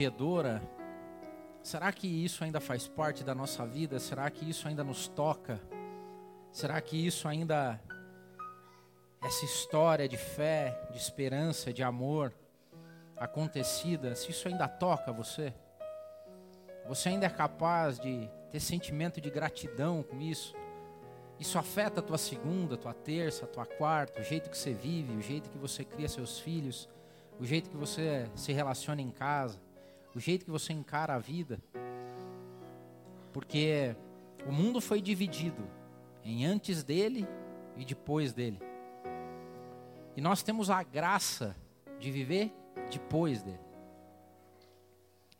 manjedora, será que isso ainda faz parte da nossa vida? Será que isso ainda nos toca? Será que isso ainda essa história de fé, de esperança, de amor acontecida, se isso ainda toca você? Você ainda é capaz de ter sentimento de gratidão com isso? Isso afeta a tua segunda, tua terça, tua quarta, o jeito que você vive, o jeito que você cria seus filhos, o jeito que você se relaciona em casa, o jeito que você encara a vida. Porque o mundo foi dividido em antes dele e depois dele. E nós temos a graça de viver depois dele.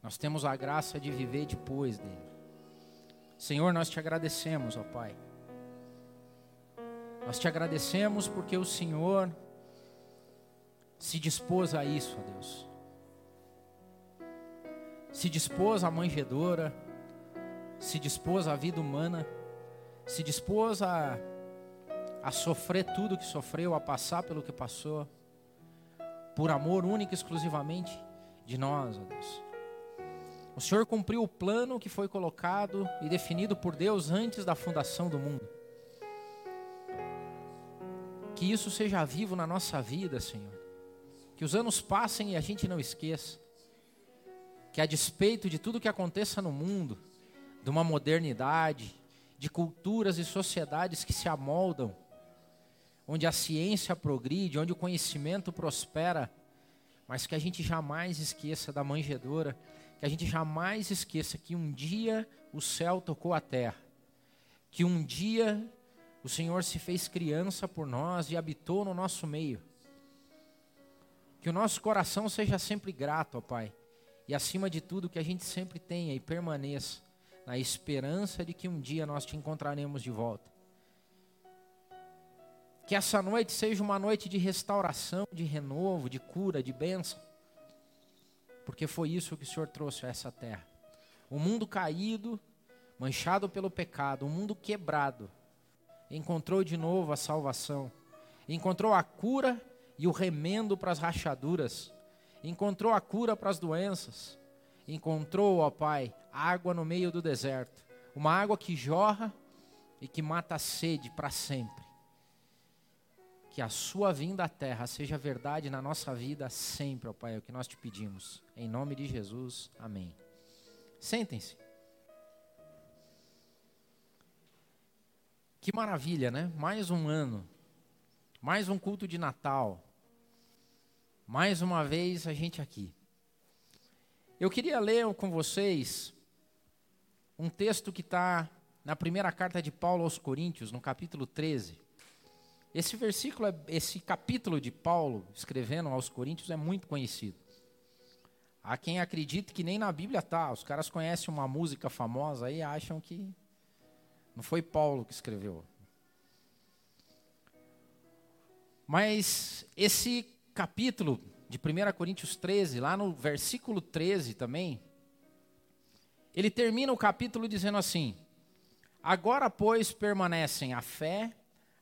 Nós temos a graça de viver depois dele. Senhor, nós te agradecemos, ó Pai. Nós te agradecemos porque o Senhor se dispôs a isso, ó Deus. Se dispôs à manjedora, se dispôs à vida humana, se dispôs a, a sofrer tudo que sofreu, a passar pelo que passou, por amor único e exclusivamente de nós, ó Deus. O Senhor cumpriu o plano que foi colocado e definido por Deus antes da fundação do mundo. Que isso seja vivo na nossa vida, Senhor. Que os anos passem e a gente não esqueça. Que a despeito de tudo que aconteça no mundo, de uma modernidade, de culturas e sociedades que se amoldam, onde a ciência progride, onde o conhecimento prospera, mas que a gente jamais esqueça da manjedoura, que a gente jamais esqueça que um dia o céu tocou a terra, que um dia o Senhor se fez criança por nós e habitou no nosso meio. Que o nosso coração seja sempre grato, ó Pai. E acima de tudo, que a gente sempre tenha e permaneça na esperança de que um dia nós te encontraremos de volta. Que essa noite seja uma noite de restauração, de renovo, de cura, de bênção. Porque foi isso que o Senhor trouxe a essa terra. O um mundo caído, manchado pelo pecado, um mundo quebrado encontrou de novo a salvação, encontrou a cura e o remendo para as rachaduras, encontrou a cura para as doenças, encontrou, ó Pai, água no meio do deserto, uma água que jorra e que mata a sede para sempre. Que a sua vinda à terra seja verdade na nossa vida sempre, ó Pai, é o que nós te pedimos. Em nome de Jesus, amém. Sentem-se. Que maravilha, né? Mais um ano, mais um culto de Natal, mais uma vez a gente aqui. Eu queria ler com vocês um texto que está na primeira carta de Paulo aos Coríntios, no capítulo 13. Esse versículo, é, esse capítulo de Paulo escrevendo aos Coríntios é muito conhecido. Há quem acredite que nem na Bíblia tá. Os caras conhecem uma música famosa aí e acham que não foi Paulo que escreveu. Mas esse capítulo de 1 Coríntios 13, lá no versículo 13 também, ele termina o capítulo dizendo assim: Agora, pois, permanecem a fé,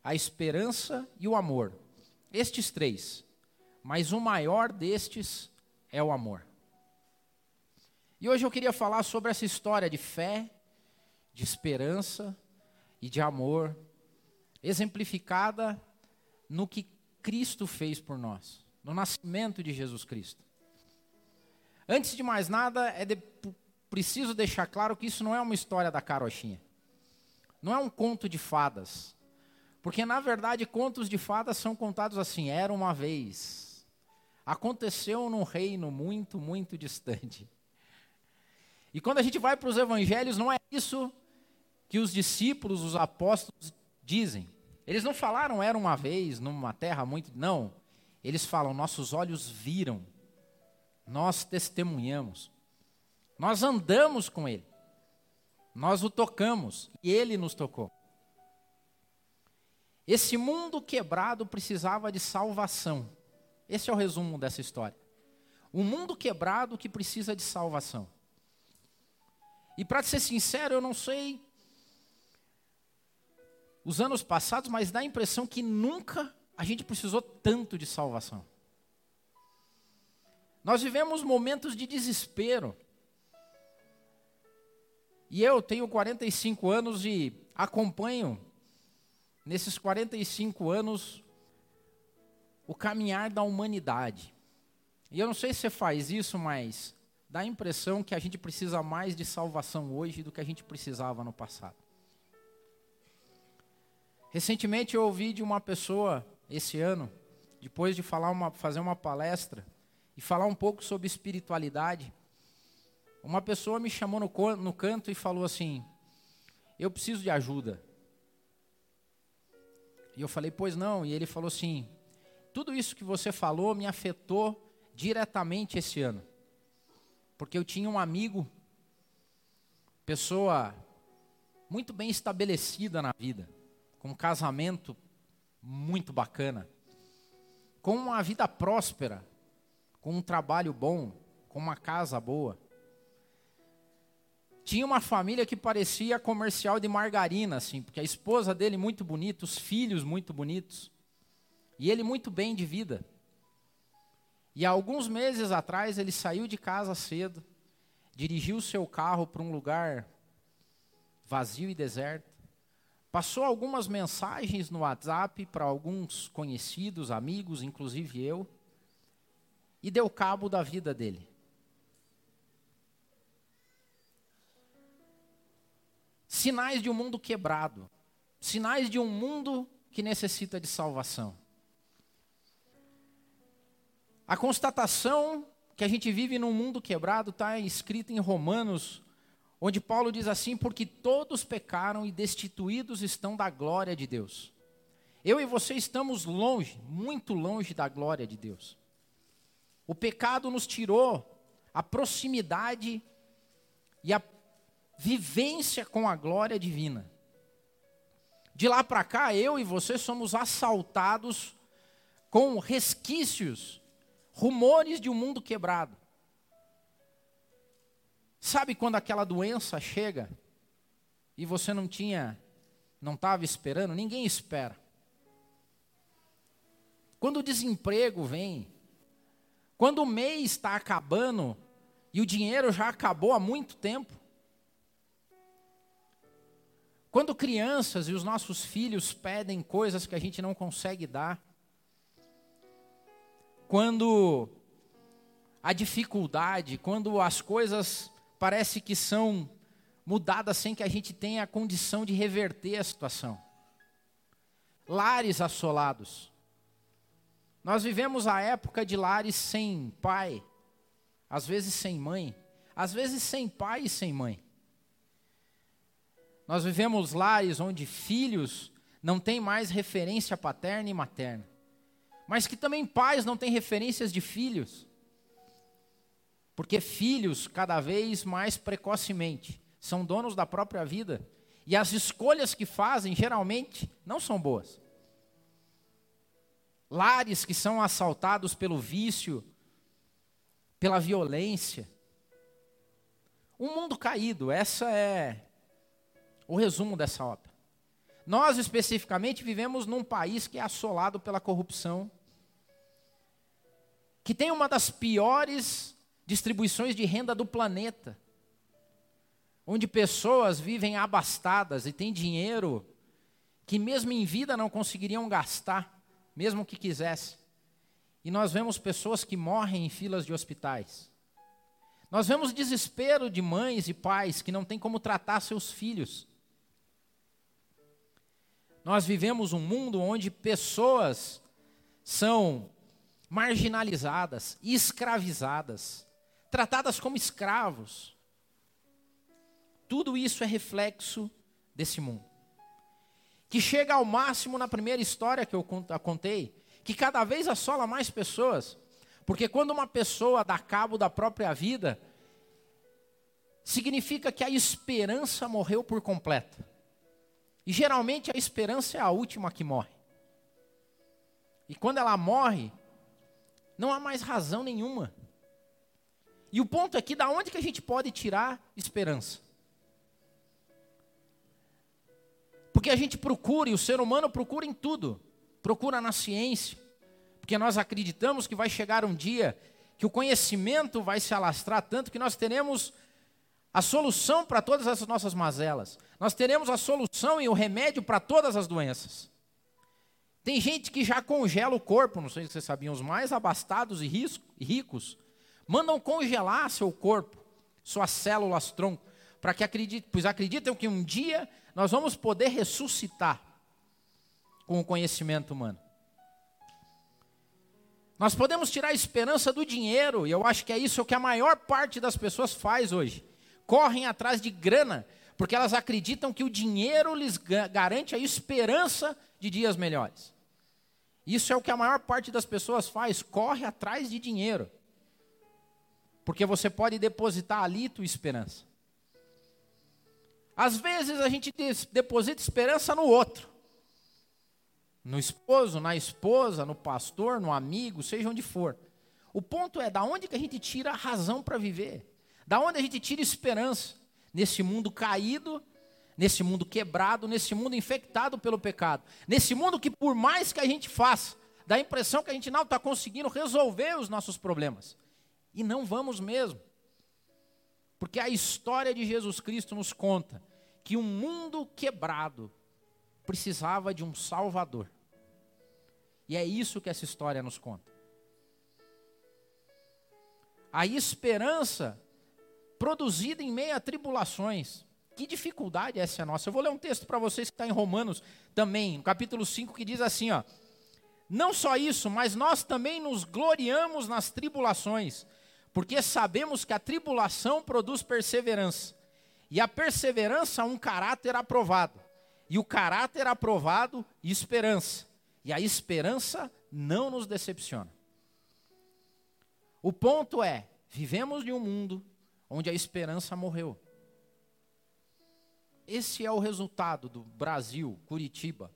a esperança e o amor. Estes três. Mas o maior destes é o amor. E hoje eu queria falar sobre essa história de fé, de esperança e de amor, exemplificada no que Cristo fez por nós, no nascimento de Jesus Cristo. Antes de mais nada, é de, preciso deixar claro que isso não é uma história da carochinha. Não é um conto de fadas. Porque, na verdade, contos de fadas são contados assim: era uma vez. Aconteceu num reino muito, muito distante. E quando a gente vai para os evangelhos, não é isso que os discípulos, os apóstolos dizem. Eles não falaram era uma vez numa terra muito, não. Eles falam nossos olhos viram. Nós testemunhamos. Nós andamos com ele. Nós o tocamos e ele nos tocou. Esse mundo quebrado precisava de salvação. Esse é o resumo dessa história. Um mundo quebrado que precisa de salvação. E para ser sincero, eu não sei os anos passados, mas dá a impressão que nunca a gente precisou tanto de salvação. Nós vivemos momentos de desespero. E eu tenho 45 anos e acompanho, nesses 45 anos, o caminhar da humanidade. E eu não sei se você faz isso, mas dá a impressão que a gente precisa mais de salvação hoje do que a gente precisava no passado. Recentemente eu ouvi de uma pessoa, esse ano, depois de falar uma, fazer uma palestra e falar um pouco sobre espiritualidade, uma pessoa me chamou no, no canto e falou assim: Eu preciso de ajuda. E eu falei: Pois não. E ele falou assim: Tudo isso que você falou me afetou diretamente esse ano. Porque eu tinha um amigo, pessoa muito bem estabelecida na vida, com casamento muito bacana, com uma vida próspera, com um trabalho bom, com uma casa boa. Tinha uma família que parecia comercial de margarina, assim, porque a esposa dele muito bonita, os filhos muito bonitos, e ele muito bem de vida. E alguns meses atrás ele saiu de casa cedo, dirigiu seu carro para um lugar vazio e deserto, passou algumas mensagens no WhatsApp para alguns conhecidos, amigos, inclusive eu, e deu cabo da vida dele. Sinais de um mundo quebrado. Sinais de um mundo que necessita de salvação. A constatação que a gente vive num mundo quebrado está escrita em Romanos, onde Paulo diz assim: Porque todos pecaram e destituídos estão da glória de Deus. Eu e você estamos longe, muito longe da glória de Deus. O pecado nos tirou a proximidade e a vivência com a glória divina. De lá para cá, eu e você somos assaltados com resquícios, rumores de um mundo quebrado. Sabe quando aquela doença chega e você não tinha, não estava esperando? Ninguém espera. Quando o desemprego vem, quando o mês está acabando e o dinheiro já acabou há muito tempo, quando crianças e os nossos filhos pedem coisas que a gente não consegue dar, quando a dificuldade, quando as coisas parece que são mudadas sem que a gente tenha a condição de reverter a situação. Lares assolados. Nós vivemos a época de lares sem pai, às vezes sem mãe, às vezes sem pai e sem mãe. Nós vivemos lares onde filhos não têm mais referência paterna e materna, mas que também pais não têm referências de filhos. Porque filhos, cada vez mais precocemente, são donos da própria vida e as escolhas que fazem geralmente não são boas. Lares que são assaltados pelo vício, pela violência. Um mundo caído, essa é o resumo dessa obra. Nós, especificamente, vivemos num país que é assolado pela corrupção, que tem uma das piores distribuições de renda do planeta, onde pessoas vivem abastadas e têm dinheiro que, mesmo em vida, não conseguiriam gastar, mesmo que quisessem. E nós vemos pessoas que morrem em filas de hospitais. Nós vemos desespero de mães e pais que não têm como tratar seus filhos. Nós vivemos um mundo onde pessoas são marginalizadas, escravizadas, tratadas como escravos. Tudo isso é reflexo desse mundo. Que chega ao máximo na primeira história que eu contei, que cada vez assola mais pessoas. Porque quando uma pessoa dá cabo da própria vida, significa que a esperança morreu por completo. E geralmente a esperança é a última que morre. E quando ela morre, não há mais razão nenhuma. E o ponto aqui, da onde que a gente pode tirar esperança? Porque a gente procura, e o ser humano procura em tudo. Procura na ciência. Porque nós acreditamos que vai chegar um dia que o conhecimento vai se alastrar tanto que nós teremos a solução para todas as nossas mazelas. Nós teremos a solução e o remédio para todas as doenças. Tem gente que já congela o corpo, não sei se vocês sabiam, os mais abastados e ricos mandam congelar seu corpo, suas células tronco, para que acreditem, pois acreditam que um dia nós vamos poder ressuscitar com o conhecimento humano. Nós podemos tirar a esperança do dinheiro, e eu acho que é isso que a maior parte das pessoas faz hoje. Correm atrás de grana, porque elas acreditam que o dinheiro lhes garante a esperança de dias melhores. Isso é o que a maior parte das pessoas faz, corre atrás de dinheiro. Porque você pode depositar ali tua esperança. Às vezes a gente deposita esperança no outro. No esposo, na esposa, no pastor, no amigo, seja onde for. O ponto é da onde que a gente tira a razão para viver? Da onde a gente tira esperança nesse mundo caído, nesse mundo quebrado, nesse mundo infectado pelo pecado, nesse mundo que por mais que a gente faça, dá a impressão que a gente não está conseguindo resolver os nossos problemas. E não vamos mesmo. Porque a história de Jesus Cristo nos conta que um mundo quebrado precisava de um Salvador. E é isso que essa história nos conta. A esperança produzida em meio a tribulações. Que dificuldade essa é nossa? Eu vou ler um texto para vocês que está em Romanos também, no capítulo 5, que diz assim: ó, Não só isso, mas nós também nos gloriamos nas tribulações, porque sabemos que a tribulação produz perseverança. E a perseverança, um caráter aprovado. E o caráter aprovado, esperança. E a esperança não nos decepciona. O ponto é: vivemos em um mundo onde a esperança morreu. Esse é o resultado do Brasil, Curitiba,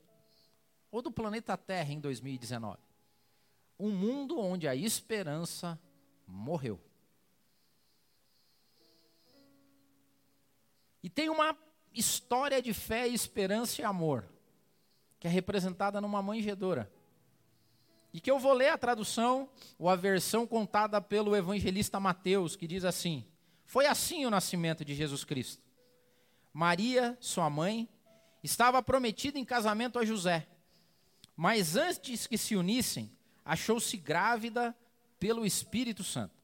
ou do planeta Terra em 2019. Um mundo onde a esperança morreu. E tem uma história de fé, esperança e amor, que é representada numa manjedoura. E que eu vou ler a tradução ou a versão contada pelo evangelista Mateus, que diz assim: Foi assim o nascimento de Jesus Cristo. Maria, sua mãe, estava prometida em casamento a José, mas antes que se unissem, achou-se grávida pelo Espírito Santo.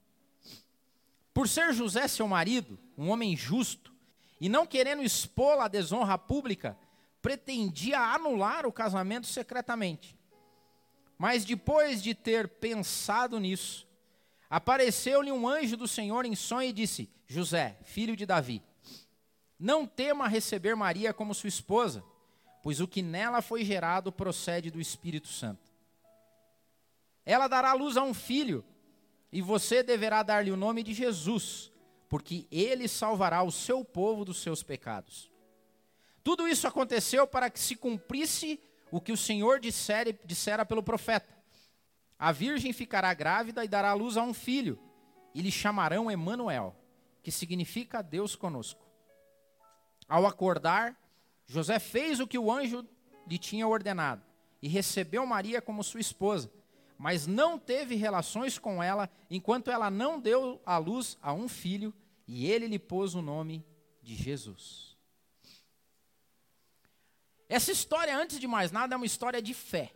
Por ser José seu marido, um homem justo, e não querendo expô-la à desonra pública, pretendia anular o casamento secretamente. Mas depois de ter pensado nisso, apareceu-lhe um anjo do Senhor em sonho e disse: José, filho de Davi, não tema receber Maria como sua esposa, pois o que nela foi gerado procede do Espírito Santo. Ela dará luz a um filho, e você deverá dar-lhe o nome de Jesus porque ele salvará o seu povo dos seus pecados. Tudo isso aconteceu para que se cumprisse o que o Senhor dissera, dissera pelo profeta. A virgem ficará grávida e dará luz a um filho, e lhe chamarão Emanuel, que significa Deus conosco. Ao acordar, José fez o que o anjo lhe tinha ordenado e recebeu Maria como sua esposa, mas não teve relações com ela enquanto ela não deu à luz a um filho, e ele lhe pôs o nome de Jesus. Essa história, antes de mais nada, é uma história de fé.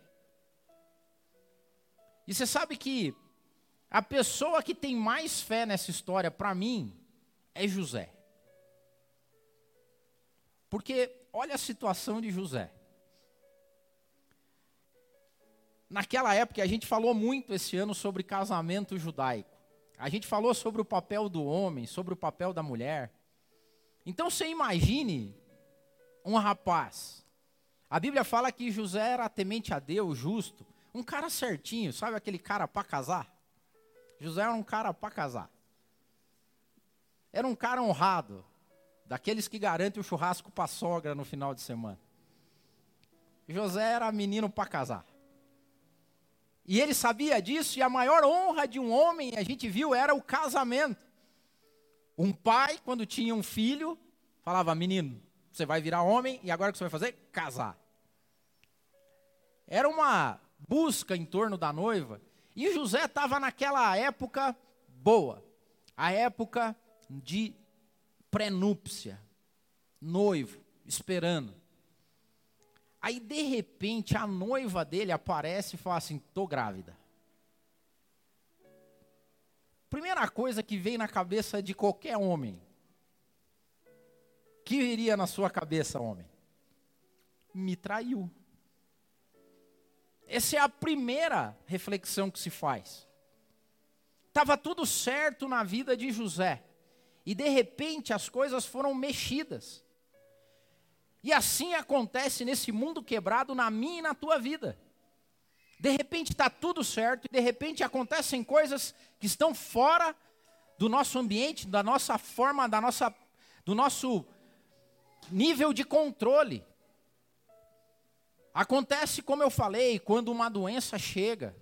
E você sabe que a pessoa que tem mais fé nessa história, para mim, é José. Porque olha a situação de José. Naquela época, a gente falou muito esse ano sobre casamento judaico. A gente falou sobre o papel do homem, sobre o papel da mulher. Então você imagine um rapaz. A Bíblia fala que José era temente a Deus, justo, um cara certinho, sabe aquele cara para casar? José era um cara para casar. Era um cara honrado, daqueles que garantem o churrasco para sogra no final de semana. José era menino para casar. E ele sabia disso, e a maior honra de um homem, a gente viu, era o casamento. Um pai, quando tinha um filho, falava: Menino, você vai virar homem, e agora o que você vai fazer? Casar. Era uma busca em torno da noiva. E José estava naquela época boa, a época de pré-núpcia, noivo, esperando. Aí, de repente, a noiva dele aparece e fala assim: tô grávida. Primeira coisa que vem na cabeça de qualquer homem. Que viria na sua cabeça, homem? Me traiu. Essa é a primeira reflexão que se faz. Estava tudo certo na vida de José. E de repente as coisas foram mexidas. E assim acontece nesse mundo quebrado na minha e na tua vida. De repente está tudo certo e de repente acontecem coisas que estão fora do nosso ambiente, da nossa forma, da nossa, do nosso nível de controle. Acontece, como eu falei, quando uma doença chega.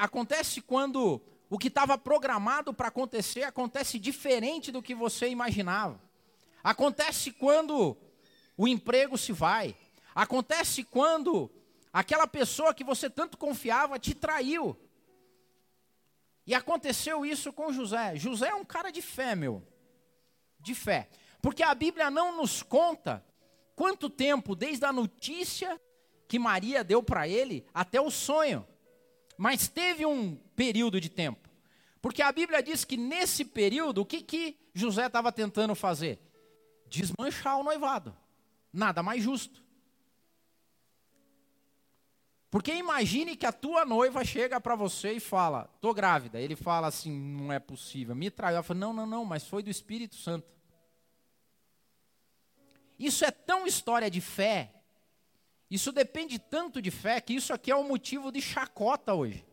Acontece quando o que estava programado para acontecer acontece diferente do que você imaginava. Acontece quando o emprego se vai. Acontece quando aquela pessoa que você tanto confiava te traiu. E aconteceu isso com José. José é um cara de fé, meu. De fé. Porque a Bíblia não nos conta quanto tempo, desde a notícia que Maria deu para ele até o sonho. Mas teve um período de tempo. Porque a Bíblia diz que nesse período, o que, que José estava tentando fazer? Desmanchar o noivado. Nada mais justo. Porque imagine que a tua noiva chega para você e fala, tô grávida. Ele fala assim, não é possível, me traiu. Ela fala, não, não, não, mas foi do Espírito Santo. Isso é tão história de fé, isso depende tanto de fé, que isso aqui é um motivo de chacota hoje.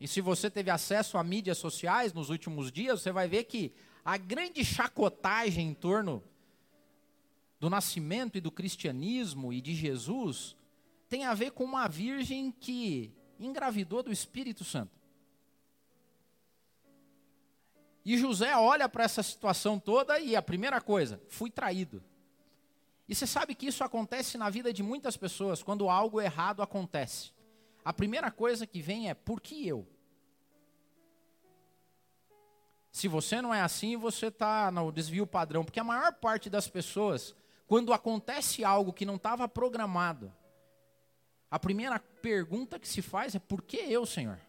E se você teve acesso a mídias sociais nos últimos dias, você vai ver que a grande chacotagem em torno do nascimento e do cristianismo e de Jesus tem a ver com uma virgem que engravidou do Espírito Santo. E José olha para essa situação toda e a primeira coisa, fui traído. E você sabe que isso acontece na vida de muitas pessoas, quando algo errado acontece. A primeira coisa que vem é, por que eu? Se você não é assim, você está no desvio padrão. Porque a maior parte das pessoas, quando acontece algo que não estava programado, a primeira pergunta que se faz é: por que eu, Senhor?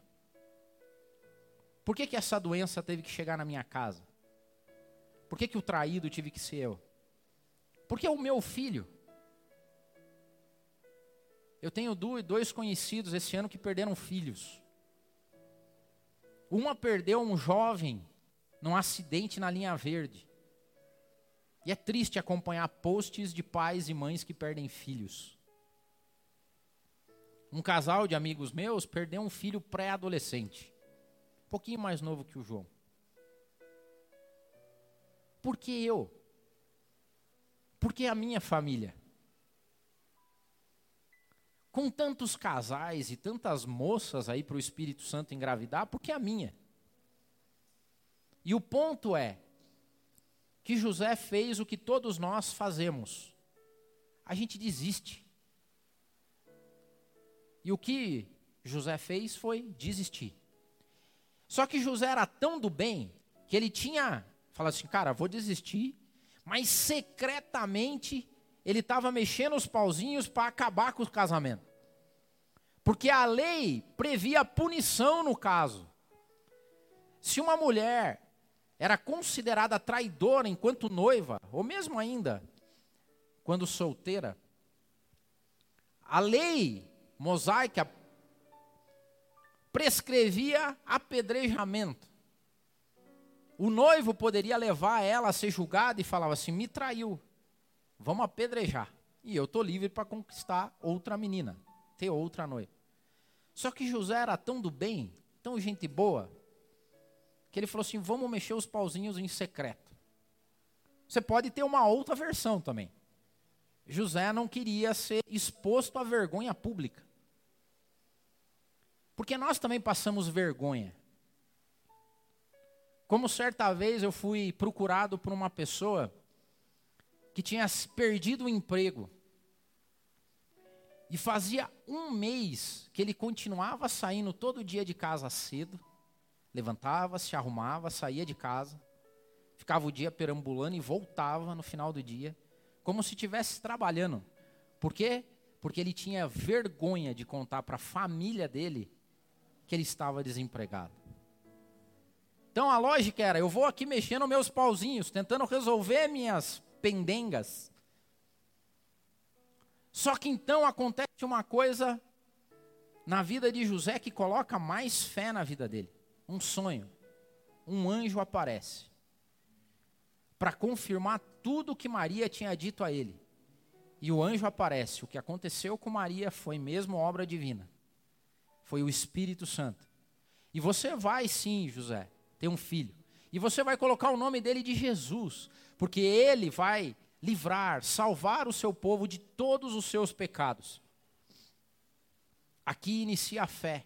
Por que, que essa doença teve que chegar na minha casa? Por que, que o traído tive que ser eu? Por que o meu filho? Eu tenho dois conhecidos esse ano que perderam filhos. Uma perdeu um jovem num acidente na linha verde. E é triste acompanhar posts de pais e mães que perdem filhos. Um casal de amigos meus perdeu um filho pré-adolescente um pouquinho mais novo que o João. Por que eu? Por que a minha família? Com tantos casais e tantas moças aí para o Espírito Santo engravidar, por que a minha? E o ponto é que José fez o que todos nós fazemos. A gente desiste. E o que José fez foi desistir. Só que José era tão do bem que ele tinha, falado assim, cara, vou desistir, mas secretamente ele estava mexendo os pauzinhos para acabar com o casamento. Porque a lei previa punição no caso. Se uma mulher era considerada traidora enquanto noiva, ou mesmo ainda quando solteira, a lei mosaica prescrevia apedrejamento. O noivo poderia levar ela a ser julgada e falava assim: me traiu, vamos apedrejar. E eu estou livre para conquistar outra menina, ter outra noiva. Só que José era tão do bem, tão gente boa, que ele falou assim: vamos mexer os pauzinhos em secreto. Você pode ter uma outra versão também. José não queria ser exposto à vergonha pública. Porque nós também passamos vergonha. Como certa vez eu fui procurado por uma pessoa que tinha perdido o emprego. E fazia um mês que ele continuava saindo todo dia de casa cedo, levantava, se arrumava, saía de casa, ficava o dia perambulando e voltava no final do dia, como se estivesse trabalhando. Por quê? Porque ele tinha vergonha de contar para a família dele que ele estava desempregado. Então a lógica era: eu vou aqui mexendo meus pauzinhos, tentando resolver minhas pendengas. Só que então acontece uma coisa na vida de José que coloca mais fé na vida dele. Um sonho. Um anjo aparece para confirmar tudo o que Maria tinha dito a ele. E o anjo aparece. O que aconteceu com Maria foi mesmo obra divina. Foi o Espírito Santo. E você vai sim, José, ter um filho. E você vai colocar o nome dele de Jesus, porque ele vai livrar, salvar o seu povo de todos os seus pecados. Aqui inicia a fé.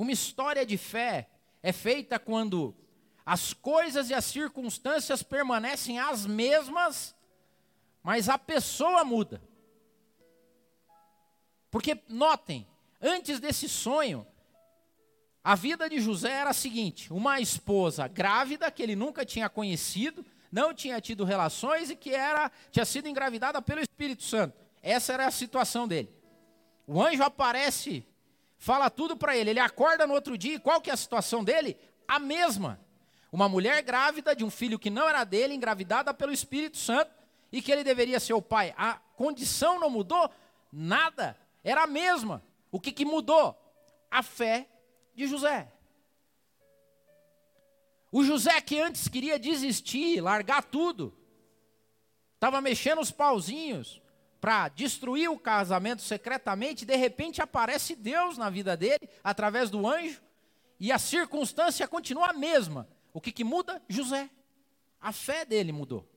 Uma história de fé é feita quando as coisas e as circunstâncias permanecem as mesmas, mas a pessoa muda. Porque, notem, antes desse sonho, a vida de José era a seguinte: uma esposa grávida que ele nunca tinha conhecido, não tinha tido relações e que era tinha sido engravidada pelo Espírito Santo. Essa era a situação dele. O anjo aparece, fala tudo para ele. Ele acorda no outro dia e qual que é a situação dele? A mesma. Uma mulher grávida de um filho que não era dele, engravidada pelo Espírito Santo e que ele deveria ser o pai. A condição não mudou nada, era a mesma. O que, que mudou? A fé de José. O José que antes queria desistir, largar tudo, estava mexendo os pauzinhos para destruir o casamento secretamente, de repente aparece Deus na vida dele, através do anjo, e a circunstância continua a mesma. O que, que muda? José. A fé dele mudou.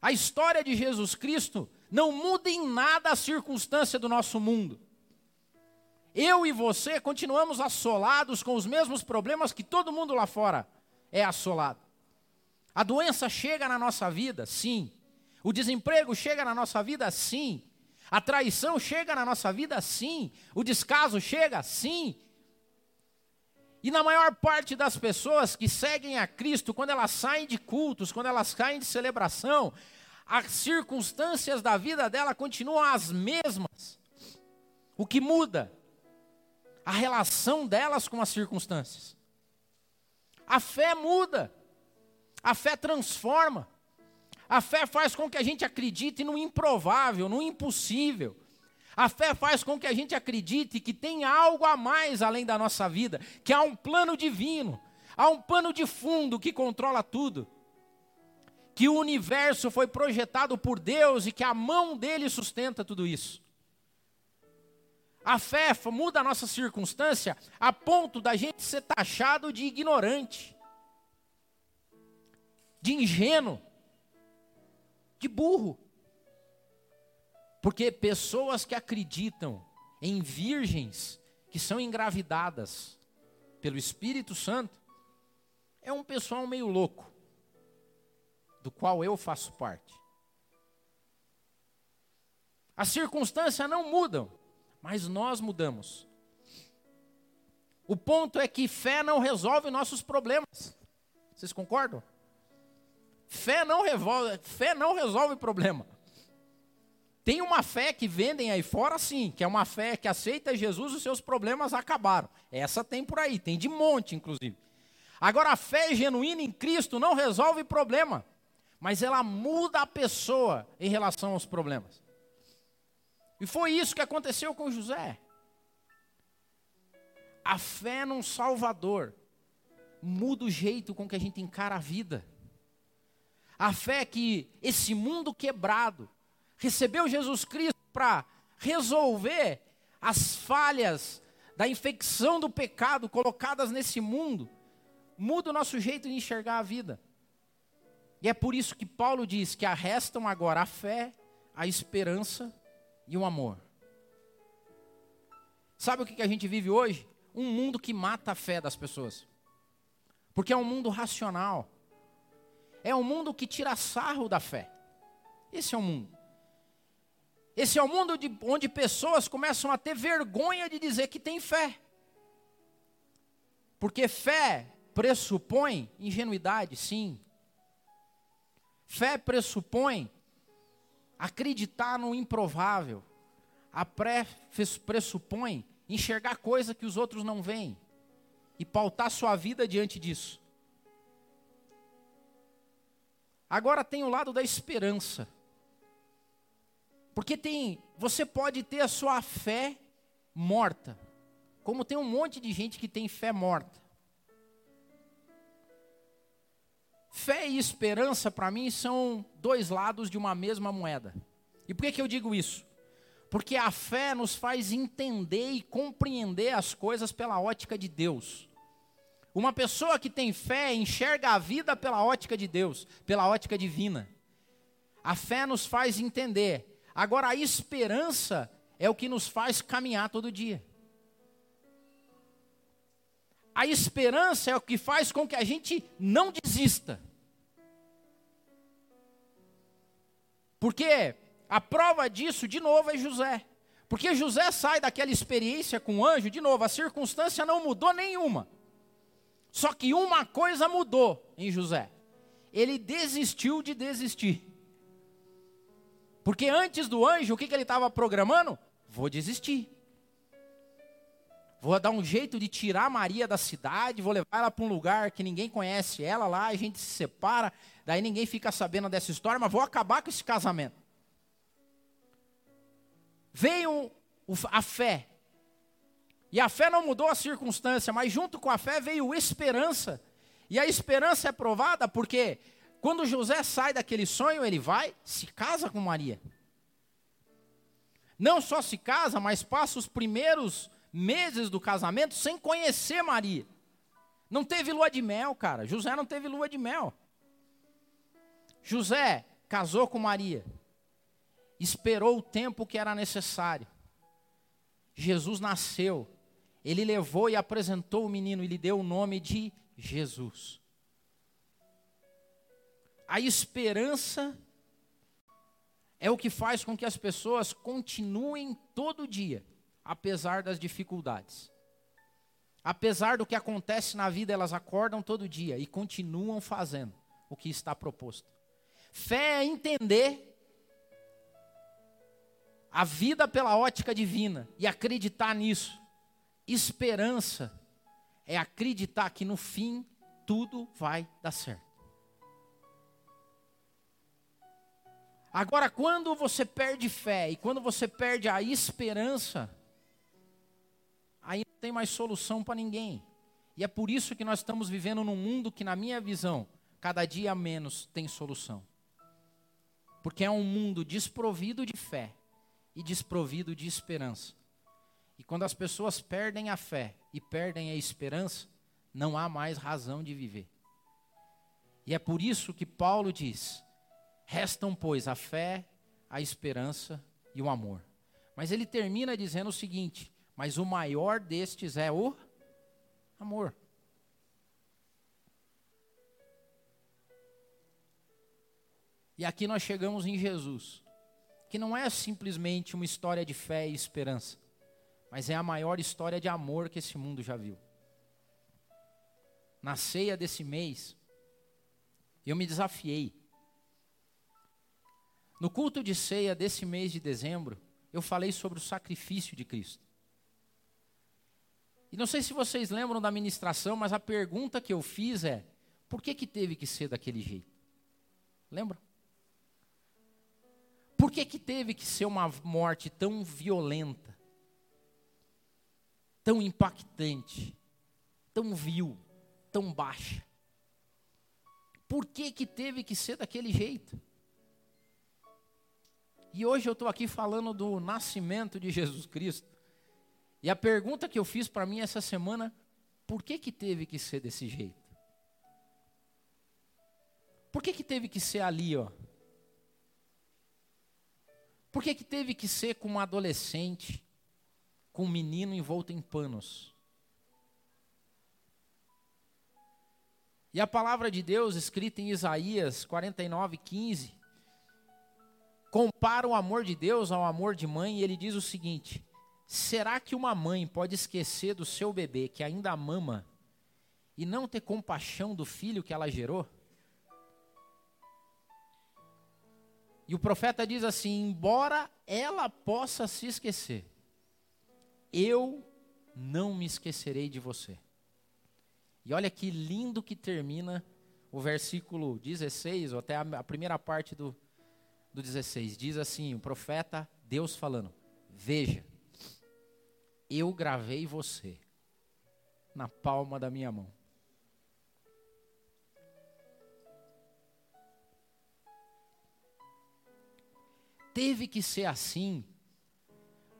A história de Jesus Cristo não muda em nada a circunstância do nosso mundo. Eu e você continuamos assolados com os mesmos problemas que todo mundo lá fora é assolado. A doença chega na nossa vida, sim. O desemprego chega na nossa vida, sim. A traição chega na nossa vida, sim. O descaso chega, sim. E na maior parte das pessoas que seguem a Cristo, quando elas saem de cultos, quando elas saem de celebração, as circunstâncias da vida dela continuam as mesmas. O que muda a relação delas com as circunstâncias. A fé muda, a fé transforma, a fé faz com que a gente acredite no improvável, no impossível. A fé faz com que a gente acredite que tem algo a mais além da nossa vida, que há um plano divino, há um pano de fundo que controla tudo. Que o universo foi projetado por Deus e que a mão dele sustenta tudo isso. A fé muda a nossa circunstância a ponto da gente ser taxado de ignorante, de ingênuo, de burro. Porque pessoas que acreditam em virgens que são engravidadas pelo Espírito Santo é um pessoal meio louco, do qual eu faço parte. As circunstâncias não mudam, mas nós mudamos. O ponto é que fé não resolve nossos problemas. Vocês concordam? Fé não resolve, fé não resolve problema. Tem uma fé que vendem aí fora, sim, que é uma fé que aceita Jesus, os seus problemas acabaram. Essa tem por aí, tem de monte, inclusive. Agora, a fé genuína em Cristo não resolve problema, mas ela muda a pessoa em relação aos problemas. E foi isso que aconteceu com José. A fé num Salvador muda o jeito com que a gente encara a vida. A fé que esse mundo quebrado recebeu Jesus Cristo para resolver as falhas da infecção do pecado colocadas nesse mundo, muda o nosso jeito de enxergar a vida. E é por isso que Paulo diz que restam agora a fé, a esperança e o amor. Sabe o que a gente vive hoje? Um mundo que mata a fé das pessoas. Porque é um mundo racional. É um mundo que tira sarro da fé. Esse é o mundo. Esse é o mundo de, onde pessoas começam a ter vergonha de dizer que tem fé. Porque fé pressupõe ingenuidade, sim. Fé pressupõe acreditar no improvável. A pré pressupõe enxergar coisa que os outros não veem e pautar sua vida diante disso. Agora tem o lado da esperança. Porque tem, você pode ter a sua fé morta, como tem um monte de gente que tem fé morta. Fé e esperança para mim são dois lados de uma mesma moeda. E por que, que eu digo isso? Porque a fé nos faz entender e compreender as coisas pela ótica de Deus. Uma pessoa que tem fé enxerga a vida pela ótica de Deus, pela ótica divina. A fé nos faz entender. Agora, a esperança é o que nos faz caminhar todo dia. A esperança é o que faz com que a gente não desista. Porque a prova disso, de novo, é José. Porque José sai daquela experiência com o anjo, de novo, a circunstância não mudou nenhuma. Só que uma coisa mudou em José. Ele desistiu de desistir. Porque antes do anjo, o que, que ele estava programando? Vou desistir. Vou dar um jeito de tirar Maria da cidade, vou levar ela para um lugar que ninguém conhece ela lá, a gente se separa, daí ninguém fica sabendo dessa história, mas vou acabar com esse casamento. Veio a fé, e a fé não mudou a circunstância, mas junto com a fé veio esperança. E a esperança é provada porque quando José sai daquele sonho, ele vai, se casa com Maria. Não só se casa, mas passa os primeiros meses do casamento sem conhecer Maria. Não teve lua de mel, cara. José não teve lua de mel. José casou com Maria. Esperou o tempo que era necessário. Jesus nasceu. Ele levou e apresentou o menino e lhe deu o nome de Jesus. A esperança é o que faz com que as pessoas continuem todo dia, apesar das dificuldades. Apesar do que acontece na vida, elas acordam todo dia e continuam fazendo o que está proposto. Fé é entender a vida pela ótica divina e acreditar nisso. Esperança é acreditar que no fim tudo vai dar certo. Agora, quando você perde fé e quando você perde a esperança, aí não tem mais solução para ninguém. E é por isso que nós estamos vivendo num mundo que, na minha visão, cada dia menos tem solução. Porque é um mundo desprovido de fé e desprovido de esperança. E quando as pessoas perdem a fé e perdem a esperança, não há mais razão de viver. E é por isso que Paulo diz: restam, pois, a fé, a esperança e o amor. Mas ele termina dizendo o seguinte: mas o maior destes é o amor. E aqui nós chegamos em Jesus, que não é simplesmente uma história de fé e esperança, mas é a maior história de amor que esse mundo já viu. Na ceia desse mês, eu me desafiei. No culto de ceia desse mês de dezembro, eu falei sobre o sacrifício de Cristo. E não sei se vocês lembram da ministração, mas a pergunta que eu fiz é: por que, que teve que ser daquele jeito? Lembra? Por que, que teve que ser uma morte tão violenta? Tão impactante, tão vil, tão baixa? Por que, que teve que ser daquele jeito? E hoje eu estou aqui falando do nascimento de Jesus Cristo. E a pergunta que eu fiz para mim essa semana, por que, que teve que ser desse jeito? Por que, que teve que ser ali, ó? Por que, que teve que ser com uma adolescente? Com um menino envolto em panos. E a palavra de Deus, escrita em Isaías 49, 15, compara o amor de Deus ao amor de mãe e ele diz o seguinte: será que uma mãe pode esquecer do seu bebê que ainda mama e não ter compaixão do filho que ela gerou? E o profeta diz assim: embora ela possa se esquecer, eu não me esquecerei de você. E olha que lindo que termina o versículo 16, ou até a, primeira parte do, do 16. Diz assim: o profeta, Deus falando: Veja, eu gravei você na palma da minha mão. Teve que ser assim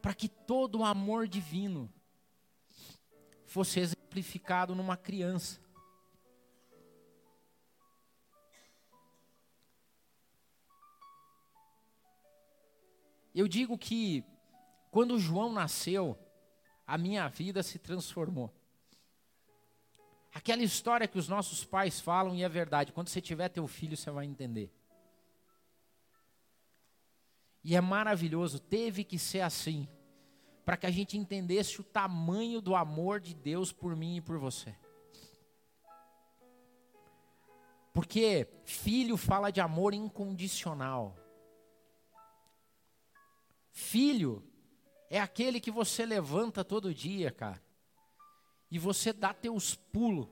para que todo o amor divino fosse exemplificado numa criança. Eu digo que quando João nasceu, a minha vida se transformou. Aquela história que os nossos pais falam e é verdade, quando você tiver teu filho, você vai entender. E é maravilhoso, teve que ser assim, para que a gente entendesse o tamanho do amor de Deus por mim e por você. Porque filho fala de amor incondicional. Filho é aquele que você levanta todo dia, cara, e você dá teus pulos.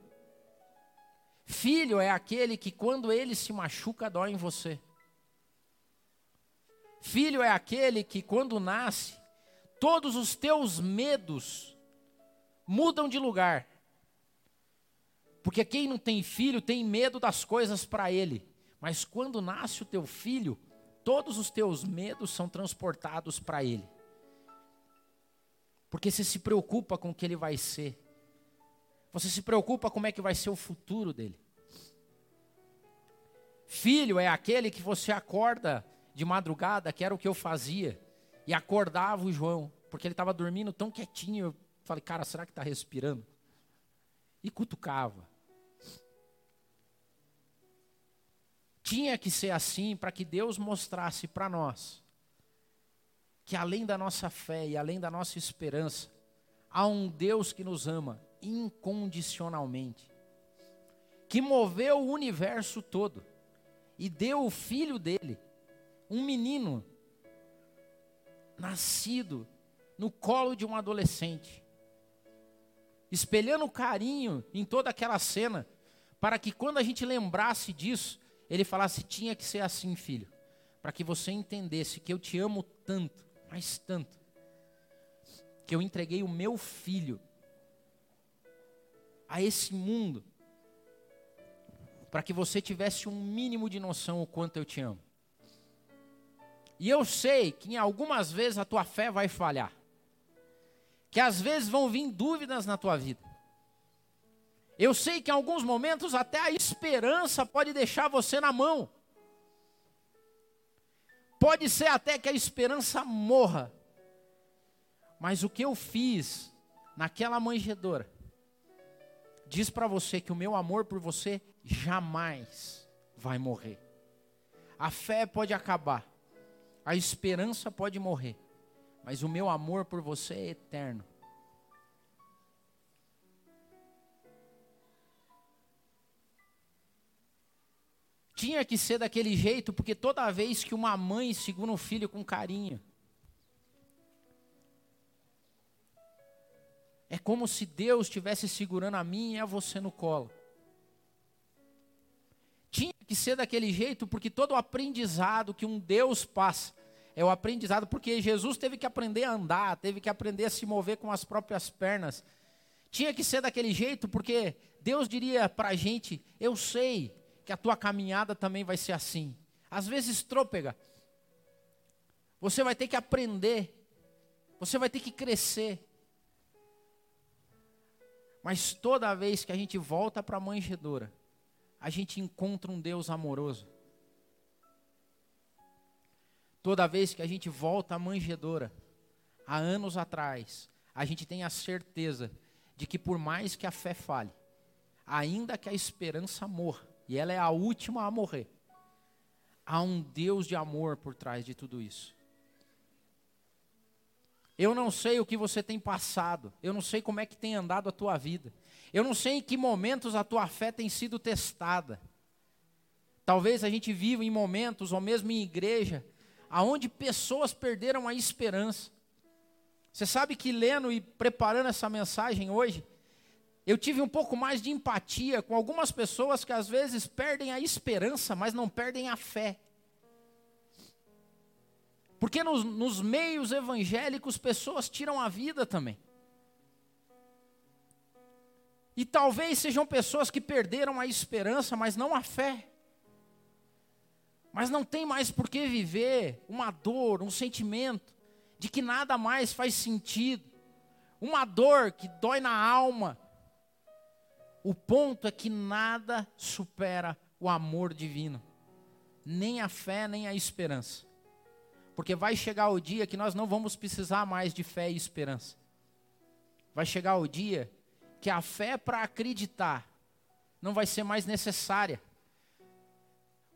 Filho é aquele que quando ele se machuca dói em você. Filho é aquele que quando nasce, todos os teus medos mudam de lugar. Porque quem não tem filho tem medo das coisas para ele. Mas quando nasce o teu filho, todos os teus medos são transportados para ele. Porque você se preocupa com o que ele vai ser. Você se preocupa como é que vai ser o futuro dele. Filho é aquele que você acorda de madrugada, que era o que eu fazia, e acordava o João, porque ele estava dormindo tão quietinho. Eu falei, cara, será que está respirando? E cutucava. Tinha que ser assim para que Deus mostrasse para nós que além da nossa fé e além da nossa esperança, há um Deus que nos ama incondicionalmente, que moveu o universo todo e deu o filho dele, um menino nascido no colo de um adolescente, espelhando carinho em toda aquela cena, para que quando a gente lembrasse disso, ele falasse: tinha que ser assim, filho, para que você entendesse que eu te amo tanto, mas tanto, que eu entreguei o meu filho a esse mundo, para que você tivesse um mínimo de noção o quanto eu te amo. E eu sei que em algumas vezes a tua fé vai falhar, que às vezes vão vir dúvidas na tua vida. Eu sei que em alguns momentos até a esperança pode deixar você na mão. Pode ser até que a esperança morra. Mas o que eu fiz naquela manjedoura diz para você que o meu amor por você jamais vai morrer. A fé pode acabar, a esperança pode morrer, mas o meu amor por você é eterno. Tinha que ser daquele jeito, porque toda vez que uma mãe segura um filho com carinho, é como se Deus estivesse segurando a mim e a você no colo. Tinha que ser daquele jeito, porque todo o aprendizado que um Deus passa é o aprendizado, porque Jesus teve que aprender a andar, teve que aprender a se mover com as próprias pernas. Tinha que ser daquele jeito, porque Deus diria para a gente: Eu sei que a tua caminhada também vai ser assim. Às vezes trôpega. Você vai ter que aprender. Você vai ter que crescer. Mas toda vez que a gente volta para a manjedoura, a gente encontra um Deus amoroso. Toda vez que a gente volta à manjedoura, há anos atrás, a gente tem a certeza de que por mais que a fé fale, ainda que a esperança morra, e ela é a última a morrer. há um Deus de amor por trás de tudo isso. Eu não sei o que você tem passado, eu não sei como é que tem andado a tua vida, eu não sei em que momentos a tua fé tem sido testada. Talvez a gente viva em momentos, ou mesmo em igreja, aonde pessoas perderam a esperança. Você sabe que lendo e preparando essa mensagem hoje, eu tive um pouco mais de empatia com algumas pessoas que às vezes perdem a esperança, mas não perdem a fé. Porque nos, nos meios evangélicos pessoas tiram a vida também. E talvez sejam pessoas que perderam a esperança, mas não a fé. Mas não tem mais por que viver uma dor, um sentimento de que nada mais faz sentido. Uma dor que dói na alma. O ponto é que nada supera o amor divino. Nem a fé, nem a esperança. Porque vai chegar o dia que nós não vamos precisar mais de fé e esperança. Vai chegar o dia que a fé para acreditar não vai ser mais necessária.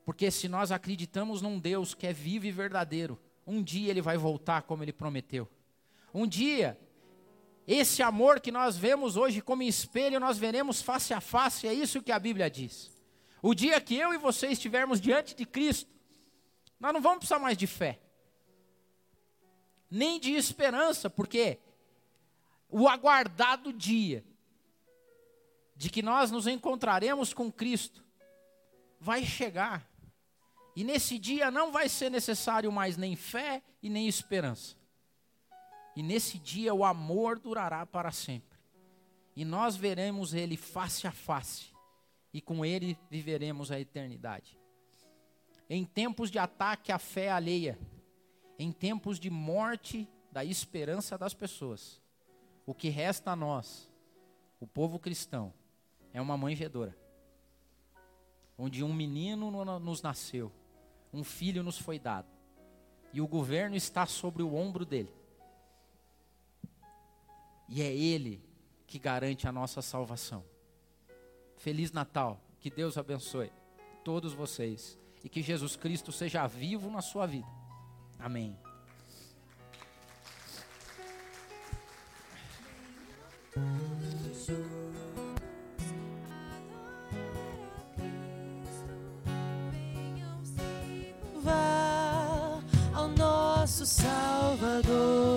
Porque se nós acreditamos num Deus que é vivo e verdadeiro, um dia ele vai voltar como ele prometeu. Um dia, esse amor que nós vemos hoje como espelho, nós veremos face a face, é isso que a Bíblia diz. O dia que eu e você estivermos diante de Cristo, nós não vamos precisar mais de fé, nem de esperança, porque o aguardado dia de que nós nos encontraremos com Cristo vai chegar. E nesse dia não vai ser necessário mais nem fé e nem esperança. E nesse dia o amor durará para sempre. E nós veremos Ele face a face. E com Ele viveremos a eternidade. Em tempos de ataque à fé alheia, em tempos de morte da esperança das pessoas, o que resta a nós, o povo cristão, é uma manjedoura, onde um menino nos nasceu, um filho nos foi dado, e o governo está sobre o ombro dele. E é ele que garante a nossa salvação. Feliz Natal, que Deus abençoe todos vocês e que Jesus Cristo seja vivo na sua vida. Amém. Salvador.